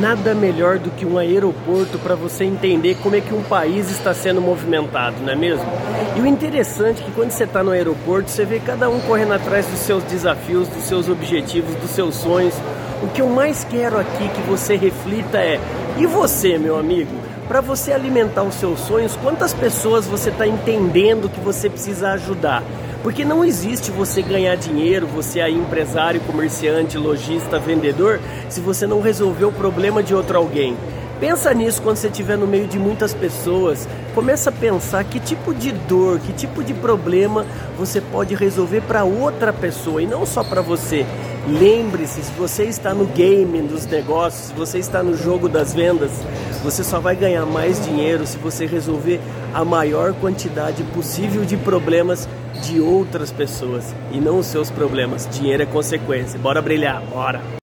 Nada melhor do que um aeroporto para você entender como é que um país está sendo movimentado, não é mesmo? E o interessante é que quando você está no aeroporto, você vê cada um correndo atrás dos seus desafios, dos seus objetivos, dos seus sonhos. O que eu mais quero aqui que você reflita é: e você, meu amigo? Para você alimentar os seus sonhos, quantas pessoas você está entendendo que você precisa ajudar? Porque não existe você ganhar dinheiro, você aí empresário, comerciante, lojista, vendedor, se você não resolver o problema de outro alguém. Pensa nisso quando você estiver no meio de muitas pessoas. Começa a pensar que tipo de dor, que tipo de problema você pode resolver para outra pessoa e não só para você. Lembre-se, se você está no game dos negócios, se você está no jogo das vendas, você só vai ganhar mais dinheiro se você resolver a maior quantidade possível de problemas de outras pessoas e não os seus problemas. Dinheiro é consequência. Bora brilhar, bora!